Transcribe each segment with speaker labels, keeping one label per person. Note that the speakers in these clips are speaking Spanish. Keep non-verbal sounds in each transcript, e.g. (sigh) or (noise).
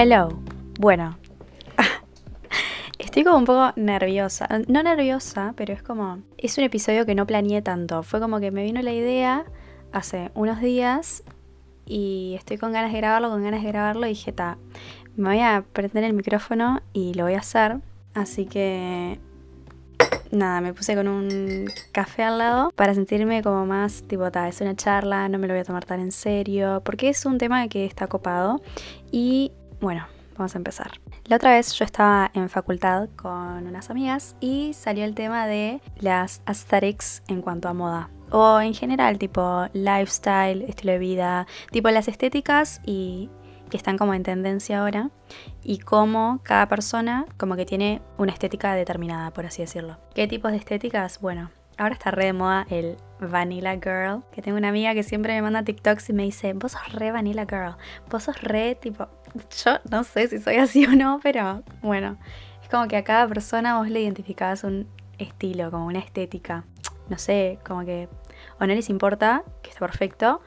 Speaker 1: Hello. Bueno. (laughs) Estoy como un poco nerviosa. No nerviosa, pero es como... Es un episodio que no planeé tanto. Fue como que me vino la idea hace unos días y estoy con ganas de grabarlo, con ganas de grabarlo y dije, ta, me voy a prender el micrófono y lo voy a hacer. Así que nada, me puse con un café al lado para sentirme como más tipo, ta, es una charla, no me lo voy a tomar tan en serio, porque es un tema que está copado y bueno, vamos a empezar. La otra vez yo estaba en facultad con unas amigas y salió el tema de las aesthetics en cuanto a moda. O en general, tipo lifestyle, estilo de vida, tipo las estéticas y que están como en tendencia ahora y cómo cada persona como que tiene una estética determinada, por así decirlo. ¿Qué tipos de estéticas? Bueno, ahora está re de moda el Vanilla Girl, que tengo una amiga que siempre me manda TikToks y me dice, vos sos re Vanilla Girl, vos sos re tipo, yo no sé si soy (laughs) así o no, pero bueno, es como que a cada persona vos le identificás un estilo, como una estética, no sé, como que o no les importa, que está perfecto,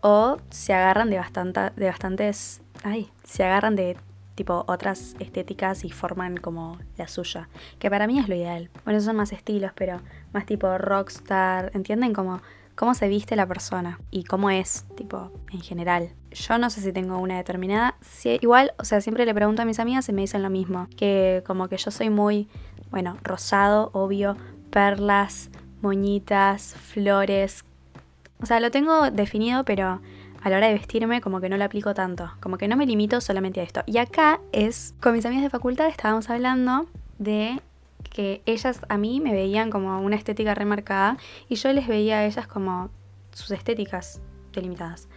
Speaker 1: o se agarran de, bastante, de bastantes, ay, se agarran de tipo otras estéticas y forman como la suya, que para mí es lo ideal. Bueno, son más estilos, pero más tipo rockstar, ¿entienden? Como cómo se viste la persona y cómo es, tipo, en general. Yo no sé si tengo una determinada. Si, igual, o sea, siempre le pregunto a mis amigas y me dicen lo mismo. Que como que yo soy muy, bueno, rosado, obvio, perlas, moñitas, flores. O sea, lo tengo definido, pero a la hora de vestirme como que no lo aplico tanto, como que no me limito solamente a esto. Y acá es, con mis amigas de facultad estábamos hablando de que ellas a mí me veían como una estética remarcada y yo les veía a ellas como sus estéticas delimitadas.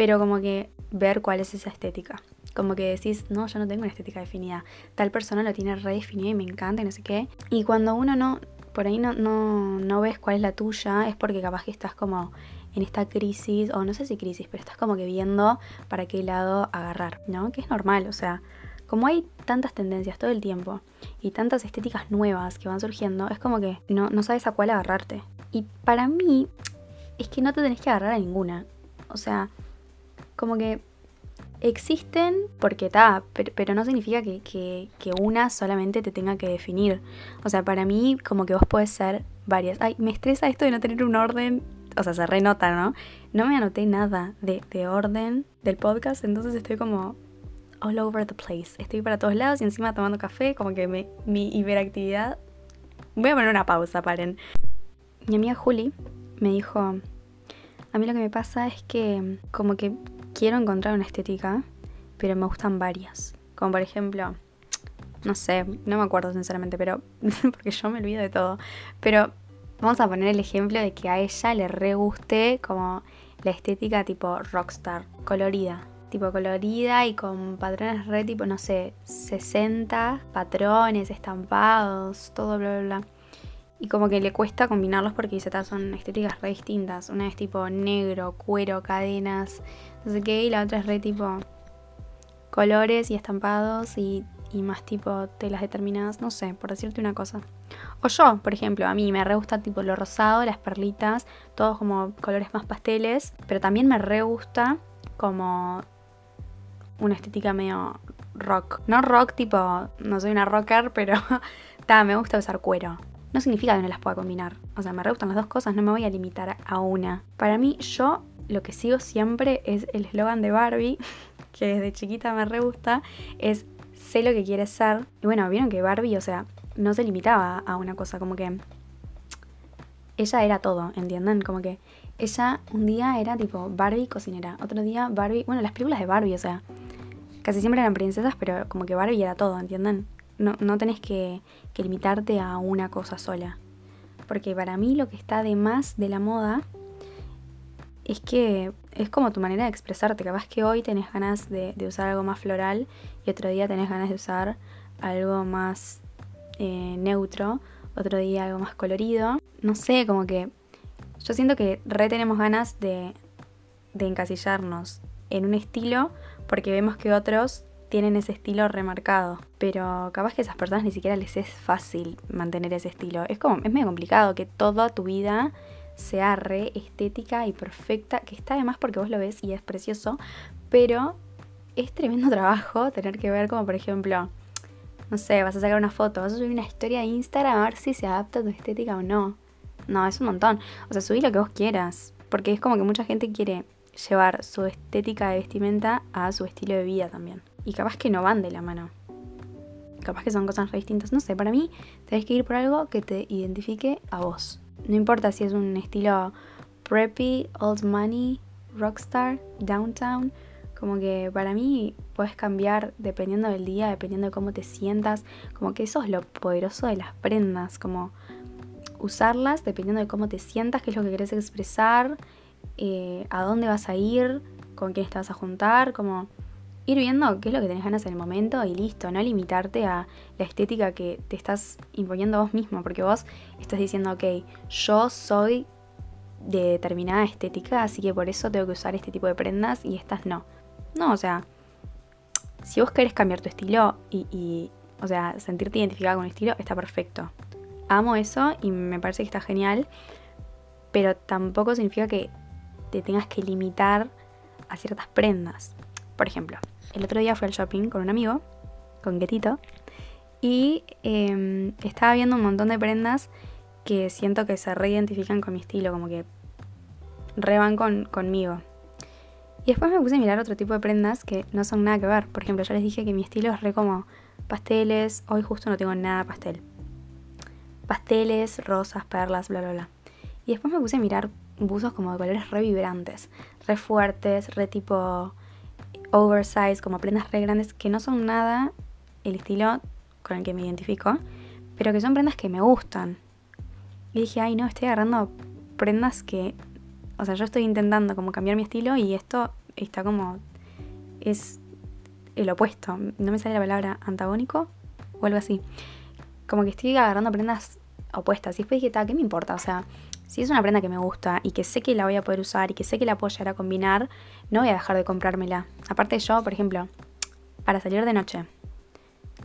Speaker 1: Pero como que ver cuál es esa estética. Como que decís, no, yo no tengo una estética definida. Tal persona lo tiene redefinido y me encanta y no sé qué. Y cuando uno no, por ahí no, no, no ves cuál es la tuya, es porque capaz que estás como en esta crisis, o no sé si crisis, pero estás como que viendo para qué lado agarrar, ¿no? Que es normal, o sea, como hay tantas tendencias todo el tiempo y tantas estéticas nuevas que van surgiendo, es como que no, no sabes a cuál agarrarte. Y para mí es que no te tenés que agarrar a ninguna. O sea, como que existen porque está, pero, no significa que, que, que, una solamente te tenga que definir. O sea, para mí como que vos puedes ser varias. Ay, me estresa esto de no tener un orden o sea, se renota, ¿no? No me anoté nada de, orden del podcast, entonces estoy como all over the place. Estoy para todos lados y encima tomando café, como que mi hiperactividad... Voy a poner una pausa, paren. Mi amiga Juli me dijo, a mí lo que me pasa es que como que quiero encontrar una estética, pero me gustan varias. Como por ejemplo, no sé, no me acuerdo sinceramente, pero (laughs) porque yo me olvido de todo. Pero Vamos a poner el ejemplo de que a ella le re guste como la estética tipo rockstar, colorida. Tipo colorida y con patrones re tipo, no sé, 60 patrones, estampados, todo bla bla bla. Y como que le cuesta combinarlos porque dice, son estéticas re distintas. Una es tipo negro, cuero, cadenas, no sé qué, y la otra es re tipo colores y estampados y, y más tipo telas determinadas, no sé, por decirte una cosa. O yo, por ejemplo, a mí me re gusta tipo lo rosado, las perlitas, todos como colores más pasteles, pero también me re gusta como una estética medio rock. No rock tipo, no soy una rocker, pero (laughs) ta, me gusta usar cuero. No significa que no las pueda combinar. O sea, me re gustan las dos cosas, no me voy a limitar a una. Para mí, yo lo que sigo siempre es el eslogan de Barbie, (laughs) que desde chiquita me re gusta, es sé lo que quieres ser. Y bueno, vieron que Barbie, o sea, no se limitaba a una cosa, como que ella era todo, ¿entienden? Como que ella un día era tipo Barbie cocinera, otro día Barbie, bueno, las películas de Barbie, o sea, casi siempre eran princesas, pero como que Barbie era todo, ¿entienden? No, no tenés que, limitarte a una cosa sola. Porque para mí lo que está de más de la moda es que es como tu manera de expresarte. Capaz que hoy tenés ganas de, de usar algo más floral y otro día tenés ganas de usar algo más eh, neutro, otro día algo más colorido. No sé, como que yo siento que re tenemos ganas de, de encasillarnos en un estilo porque vemos que otros tienen ese estilo remarcado. Pero capaz que a esas personas ni siquiera les es fácil mantener ese estilo. Es como, es medio complicado que toda tu vida sea re estética y perfecta, que está además porque vos lo ves y es precioso, pero es tremendo (laughs) trabajo tener que ver como, por ejemplo, no sé, vas a sacar una foto, vas a subir una historia de Instagram a ver si se adapta a tu estética o no. No, es un montón. O sea, subí lo que vos quieras. Porque es como que mucha gente quiere llevar su estética de vestimenta a su estilo de vida también. Y capaz que no van de la mano. Capaz que son cosas re distintas. No sé, para mí tenés que ir por algo que te identifique a vos. No importa si es un estilo preppy, old money, rockstar, downtown como que para mí puedes cambiar dependiendo del día, dependiendo de cómo te sientas. Como que eso es lo poderoso de las prendas. Como usarlas dependiendo de cómo te sientas, qué es lo que querés expresar, eh, a dónde vas a ir, con quién te vas a juntar. Como ir viendo qué es lo que tenés ganas en el momento y listo. No limitarte a la estética que te estás imponiendo vos mismo. Porque vos estás diciendo, ok, yo soy de determinada estética, así que por eso tengo que usar este tipo de prendas y estas no. No, o sea, si vos querés cambiar tu estilo y, o sea, sentirte identificada con un estilo, está perfecto. Amo eso y me parece que está genial, pero tampoco significa que te tengas que limitar a ciertas prendas. Por ejemplo, el otro día fui al shopping con un amigo, con Getito, y em, estaba viendo un montón de prendas que siento que se reidentifican con mi estilo, como que reban con, conmigo. Y después me puse a mirar otro tipo de prendas que no son nada que ver. Por ejemplo, ya les dije que mi estilo es re como pasteles. Hoy justo no tengo nada pastel. Pasteles, rosas, perlas, bla, bla, bla. Y después me puse a mirar buzos como de colores re vibrantes, re fuertes, re tipo oversize, como prendas re grandes, que no son nada el estilo con el que me identifico, pero que son prendas que me gustan. Y dije, ay no, estoy agarrando prendas que o sea, yo estoy intentando como cambiar mi estilo y esto está como... es el opuesto. No me sale la palabra antagónico o algo así. Como que estoy agarrando prendas opuestas. Y después dije, ¿qué me importa? O sea, si es una prenda que me gusta y que sé que la voy a poder usar y que sé que la puedo llegar a combinar, no voy a dejar de comprármela. Aparte yo, por ejemplo, para salir de noche,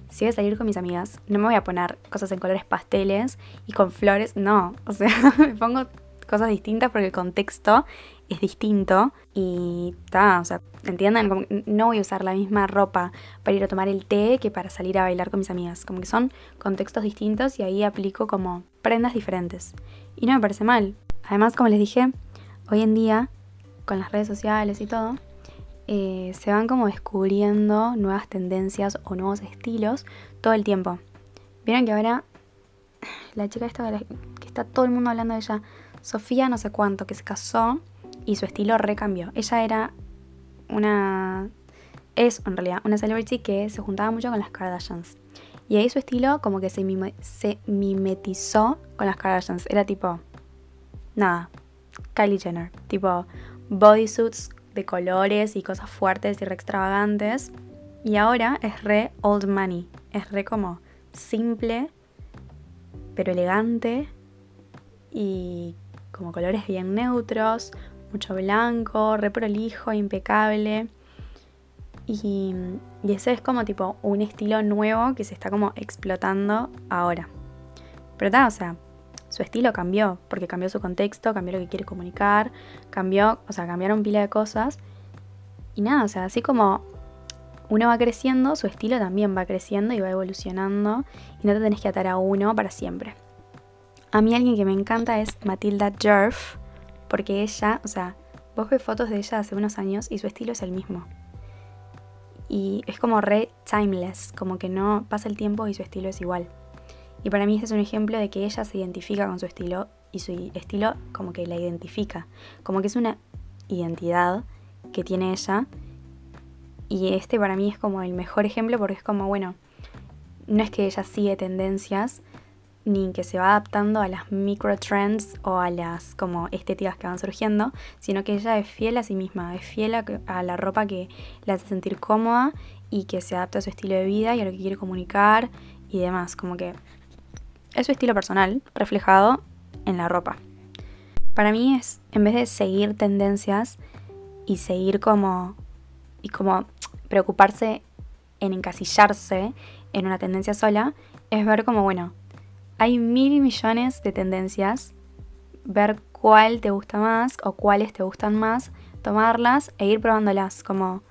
Speaker 1: si voy a salir con mis amigas, no me voy a poner cosas en colores pasteles y con flores, no. O sea, (laughs) me pongo cosas distintas porque el contexto es distinto y está, o sea, entiendan, no voy a usar la misma ropa para ir a tomar el té que para salir a bailar con mis amigas, como que son contextos distintos y ahí aplico como prendas diferentes. Y no me parece mal. Además, como les dije, hoy en día, con las redes sociales y todo, eh, se van como descubriendo nuevas tendencias o nuevos estilos todo el tiempo. Vieron que ahora la chica esta que está todo el mundo hablando de ella, Sofía no sé cuánto, que se casó y su estilo recambió. Ella era una... es en realidad una celebrity que se juntaba mucho con las Kardashians. Y ahí su estilo como que se, mimetizó con las Kardashians. Era tipo... Nada. Kylie Jenner. Tipo bodysuits de colores y cosas fuertes y re extravagantes. Y ahora es re old money. Es re como simple, pero elegante y como colores bien neutros, mucho blanco, re prolijo, impecable. Y, ese es como tipo un estilo nuevo que se está como explotando ahora. Pero está, o sea, su estilo cambió, porque cambió su contexto, cambió lo que quiere comunicar, cambió, o sea, cambiaron pila de cosas. Y nada, o sea, así como uno va creciendo, su estilo también va creciendo y va evolucionando y no te tenés que atar a uno para siempre. A mí alguien que me encanta es Matilda Jerf, porque ella, o sea, vos ves fotos de ella hace unos años y su estilo es el mismo. Y es como re timeless, como que no pasa el tiempo y su estilo es igual. Y para mí este es un ejemplo de que ella se identifica con su estilo y su estilo como que la identifica, como que es una identidad que tiene ella. Y este para mí es como el mejor ejemplo porque es como, bueno, no es que ella sigue tendencias, ni que se va adaptando a las micro trends o a las como estéticas que van surgiendo, sino que ella es fiel a sí misma, es fiel a, la ropa que la hace sentir cómoda y que se adapta a su estilo de vida y a lo que quiere comunicar y demás, como que es su estilo personal reflejado en la ropa. Para mí es, en vez de seguir tendencias y seguir como, y como preocuparse en encasillarse en una tendencia sola, es ver como, bueno, hay mil millones de tendencias, ver cuál te gusta más o cuáles te gustan más, tomarlas e ir probándolas, como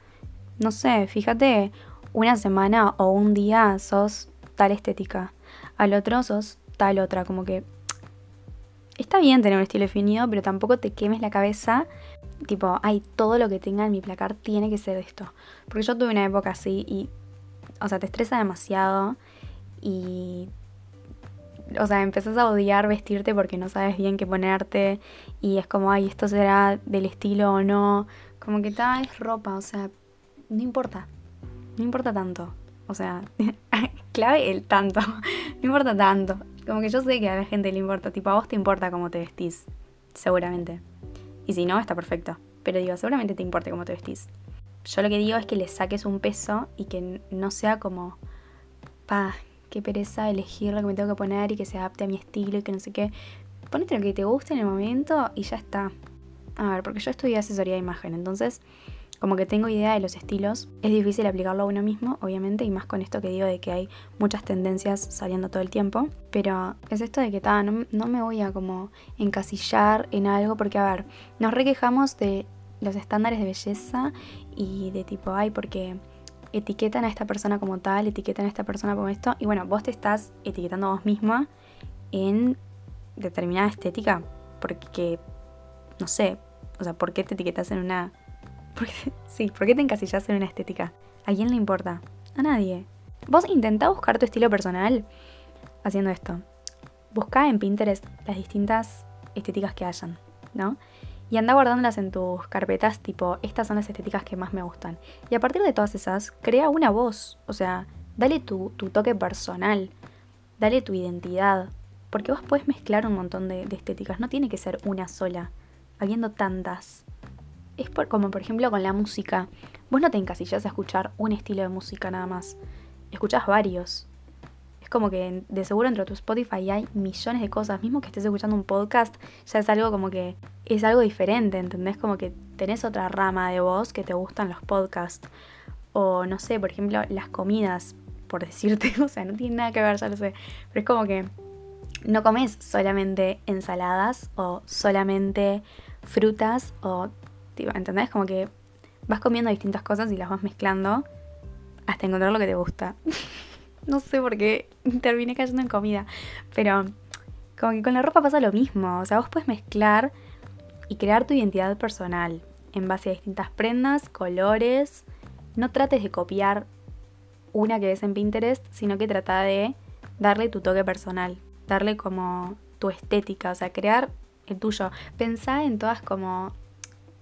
Speaker 1: no sé, fíjate, una semana o un día sos tal estética, al otro sos tal otra, como que está bien tener un estilo definido, pero tampoco te quemes la cabeza, tipo, ay, todo lo que tenga en mi placar tiene que ser esto. Porque yo tuve una época así y, o sea, te estresa demasiado y o sea, empezás a odiar vestirte porque no sabes bien qué ponerte y es como, ay, esto será del estilo o no. Como que tal es ropa, o sea, no importa. No importa tanto. O sea, (laughs) clave el tanto. (laughs) no importa tanto. Como que yo sé que a la gente le importa. Tipo, a vos te importa cómo te vestís. Seguramente. Y si no, está perfecto. Pero digo, seguramente te importa cómo te vestís. Yo lo que digo es que le saques un peso y que no sea como, pa, qué pereza elegir lo que me tengo que poner y que se adapte a mi estilo y que no sé qué. Ponete lo que te guste en el momento y ya está. A ver, porque yo estudié asesoría de imagen, entonces como que tengo idea de los estilos. Es difícil aplicarlo a uno mismo, obviamente, y más con esto que digo de que hay muchas tendencias saliendo todo el tiempo. Pero es esto de que ta, no, no me voy a como encasillar en algo, porque a ver, nos requejamos de los estándares de belleza y de tipo, ay, porque etiquetan a esta persona como tal, etiquetan a esta persona como esto, y bueno, vos te estás etiquetando a vos misma en determinada estética, porque, no sé, o sea, ¿por qué te etiquetas en una... (laughs) sí, ¿por qué te encasillas en una estética? ¿A quién le importa? A nadie. Vos intentá buscar tu estilo personal haciendo esto. Busca en Pinterest las distintas estéticas que hayan, ¿no? Y anda guardándolas en tus carpetas tipo, estas son las estéticas que más me gustan. Y a partir de todas esas, crea una voz, o sea, dale tu, toque personal, dale tu identidad, porque vos puedes mezclar un montón de, estéticas, no tiene que ser una sola, habiendo tantas. Es por, como por ejemplo con la música, vos no te encasillas a escuchar un estilo de música nada más, escuchas varios como que de seguro dentro de tu Spotify hay millones de cosas. Mismo que estés escuchando un podcast, ya es algo como que es algo diferente, ¿entendés? Como que tenés otra rama de voz que te gustan los podcasts. O no sé, por ejemplo, las comidas, por decirte, (laughs) o sea, no tiene nada que ver, ya lo sé. Pero es como que no comes solamente ensaladas o solamente frutas o, ¿entendés? Como que vas comiendo distintas cosas y las vas mezclando hasta encontrar lo que te gusta. (laughs) No sé por qué (laughs) terminé cayendo en comida. Pero como que con la ropa pasa lo mismo. O sea, vos puedes mezclar y crear tu identidad personal en base a distintas prendas, colores. No trates de copiar una que ves en Pinterest, sino que trata de darle tu toque personal, darle como tu estética, o sea, crear el tuyo. Pensá en todas como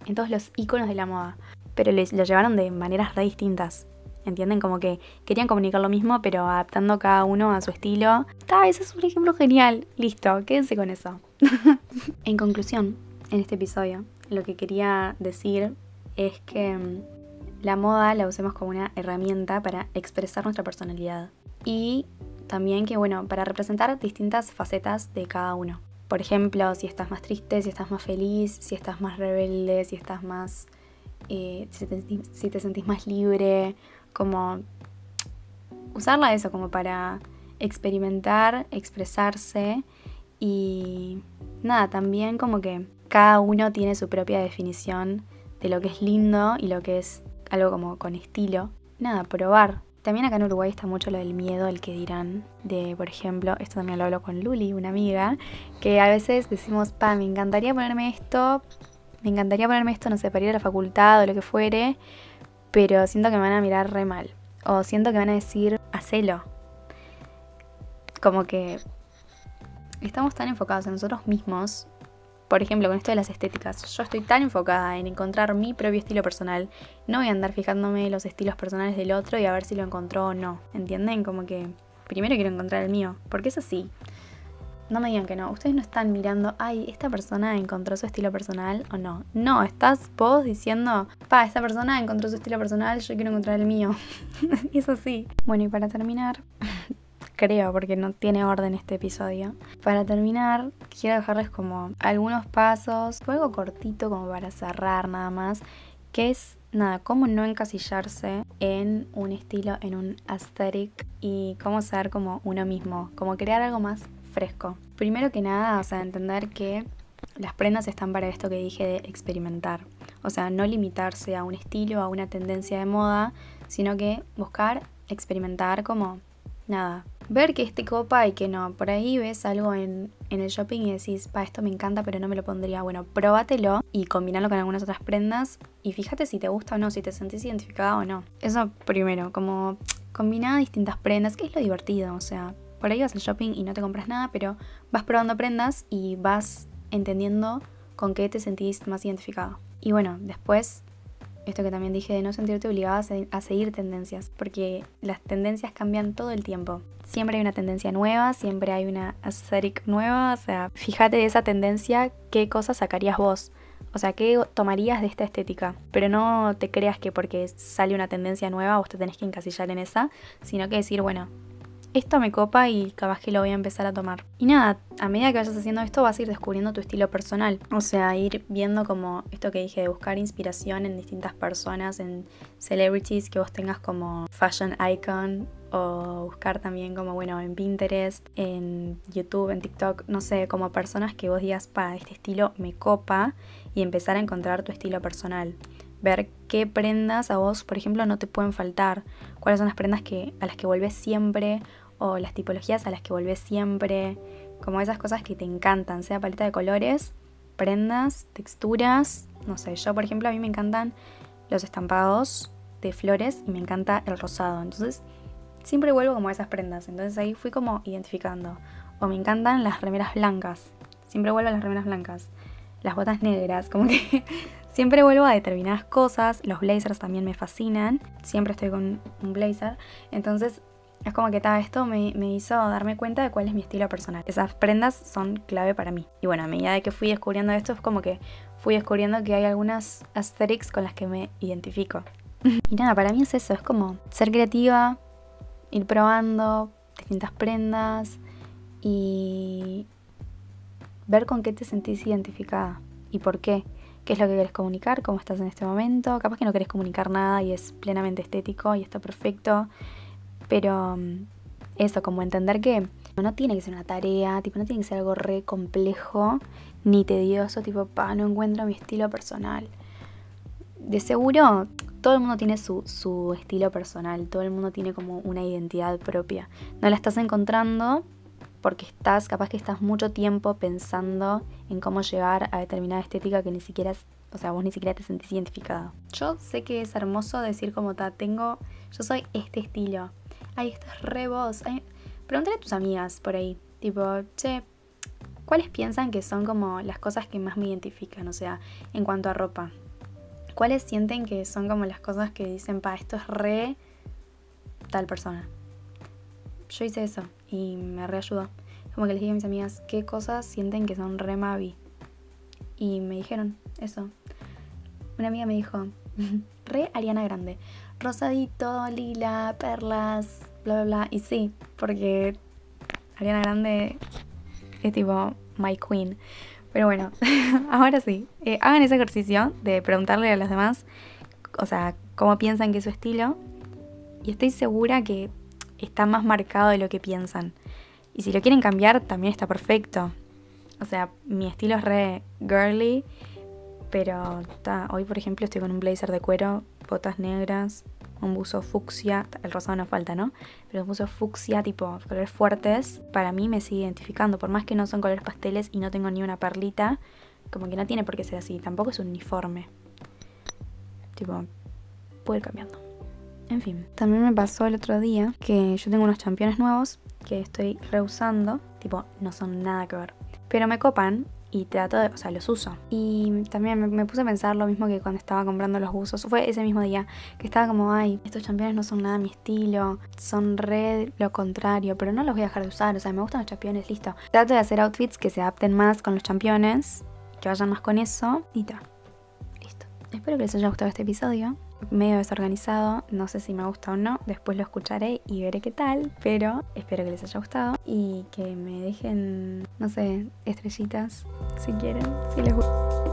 Speaker 1: en todos los iconos de la moda, pero lo llevaron de maneras re distintas. ¿Entienden? Como que querían comunicar lo mismo, pero adaptando cada uno a su estilo. Ah, ese es un ejemplo genial. Listo, quédense con eso. (laughs) en conclusión, en este episodio, lo que quería decir es que mm, la moda la usemos como una herramienta para expresar nuestra personalidad. Y también que, bueno, para representar distintas facetas de cada uno. Por ejemplo, si estás más triste, si estás más feliz, si estás más rebelde, si estás más... Eh, si, te, si te sentís más libre como usarla eso como para experimentar, expresarse y nada, también como que cada uno tiene su propia definición de lo que es lindo y lo que es algo como con estilo. Nada, probar. También acá en Uruguay está mucho lo del miedo al que dirán. De, por ejemplo, esto también lo hablo con Luli, una amiga, que a veces decimos, pa, me encantaría ponerme esto, me encantaría ponerme esto, no sé, para ir a la facultad o lo que fuere, pero siento que me van a mirar re mal. O siento que van a decir, hacelo. Como que estamos tan enfocados en nosotros mismos. Por ejemplo, con esto de las estéticas. Yo estoy tan enfocada en encontrar mi propio estilo personal. No voy a andar fijándome los estilos personales del otro y a ver si lo encontró o no. ¿Entienden? Como que primero quiero encontrar el mío. Porque es así. No me digan que no. Ustedes no están mirando, ay, esta persona encontró su estilo personal o no. No, estás vos diciendo, pa, esta persona encontró su estilo personal, yo quiero encontrar el mío. (laughs) es así. Bueno, y para terminar, (laughs) creo, porque no tiene orden este episodio. Para terminar, quiero dejarles como algunos pasos, algo cortito como para cerrar nada más, que es nada, cómo no encasillarse en un estilo, en un aesthetic y cómo ser como uno mismo, como crear algo más fresco. Primero que nada, o sea, entender que Las prendas están para esto que dije de experimentar. O sea, no limitarse a un estilo, a una tendencia de moda, sino que buscar experimentar como nada. Ver que este copa y que no. Por ahí ves algo en, el shopping y decís, pa, esto me encanta, pero no me lo pondría. Bueno, próbatelo y combinalo con algunas otras prendas y fíjate si te gusta o no, si te sentís identificada o no. Eso primero, como combinar distintas prendas, que es lo divertido. O sea, por ahí vas al shopping y no te compras nada, pero vas probando prendas y vas entendiendo con qué te sentís más identificado. Y bueno, después esto que también dije de no sentirte obligada a seguir tendencias, porque las tendencias cambian todo el tiempo. Siempre hay una tendencia nueva, siempre hay una aesthetic nueva, o sea, fíjate de esa tendencia qué cosas sacarías vos. O sea, ¿qué tomarías de esta estética? Pero no te creas que porque sale una tendencia nueva vos te tenés que encasillar en esa, sino que decir, bueno, esto me copa y capaz que lo voy a empezar a tomar. Y nada, a medida que vayas haciendo esto vas a ir descubriendo tu estilo personal. O sea, ir viendo como esto que dije de buscar inspiración en distintas personas, en celebrities que vos tengas como fashion icon o buscar también como, bueno, en Pinterest, en YouTube, en TikTok, no sé, como personas que vos digas, pa, este estilo me copa y empezar a encontrar tu estilo personal. Ver qué prendas a vos, por ejemplo, no te pueden faltar, cuáles son las prendas que, a las que volvés siempre o las tipologías a las que volvés siempre, como esas cosas que te encantan, sea paleta de colores, prendas, texturas, no sé, yo por ejemplo a mí me encantan los estampados de flores y me encanta el rosado, entonces siempre vuelvo como a esas prendas, entonces ahí fui como identificando, o me encantan las remeras blancas, siempre vuelvo a las remeras blancas, las botas negras, como que (laughs) siempre vuelvo a determinadas cosas, los blazers también me fascinan, siempre estoy con un blazer, entonces es como que tal, esto me, hizo darme cuenta de cuál es mi estilo personal. Esas prendas son clave para mí. Y bueno, a medida de que fui descubriendo esto, es como que fui descubriendo que hay algunas aesthetics con las que me identifico. (laughs) y nada, para mí es eso, es como ser creativa, ir probando distintas prendas y ver con qué te sentís identificada y por qué. ¿Qué es lo que querés comunicar? ¿Cómo estás en este momento? Capaz que no querés comunicar nada y es plenamente estético y está perfecto. Pero mm, eso, como entender que no tiene que ser una tarea, tipo, no tiene que ser algo re complejo ni tedioso, tipo, pa, no encuentro mi estilo personal. De seguro, todo el mundo tiene su, su estilo personal, todo el mundo tiene como una identidad propia. No la estás encontrando porque estás, capaz que estás mucho tiempo pensando en cómo llegar a determinada estética que ni siquiera, o sea, vos ni siquiera te sentís identificado. Yo sé que es hermoso decir como, ta, tengo, yo soy este estilo, ay, esto es re vos. pregúntale a tus amigas por ahí, tipo, che, ¿cuáles piensan que son como las cosas que más me identifican? O sea, en cuanto a ropa. ¿Cuáles sienten que son como las cosas que dicen, pa, esto es re tal persona? Yo hice eso y me reayudó. Como que les dije a mis amigas, ¿qué cosas sienten que son re Mavi? Y me dijeron eso. Una amiga me dijo, (laughs) re Ariana Grande rosadito, lila, perlas, bla, bla, bla. Y sí, porque Ariana Grande es tipo my queen. Pero bueno, (laughs) ahora sí, eh, hagan ese ejercicio de preguntarle a los demás, o sea, cómo piensan que es su estilo. Y estoy segura que está más marcado de lo que piensan. Y si lo quieren cambiar, también está perfecto. O sea, mi estilo es re girly, pero hoy por ejemplo estoy con un blazer de cuero, botas negras, un buzo fucsia, el rosado no falta, ¿no? Pero un buzo fucsia tipo colores fuertes, para mí me sigue identificando, por más que no son colores pasteles y no tengo ni una perlita, como que no tiene por qué ser así, tampoco es un uniforme. Tipo, puede ir cambiando. En fin, también me pasó el otro día que yo tengo unos championes nuevos que estoy reusando, tipo, no son nada que ver. Pero me copan y trato de, o sea, los uso. Y también me, puse a pensar lo mismo que cuando estaba comprando los buzos. Fue ese mismo día que estaba como, ay, estos championes no son nada mi estilo, son re lo contrario, pero no los voy a dejar de usar, o sea, me gustan los championes, listo. Trato de hacer outfits que se adapten más con los championes, que vayan más con eso y. Listo. Espero que les haya gustado este episodio medio desorganizado, no sé si me gusta o no, después lo escucharé y veré qué tal, pero espero que les haya gustado y que me dejen, no sé, estrellitas si quieren, si les gusta.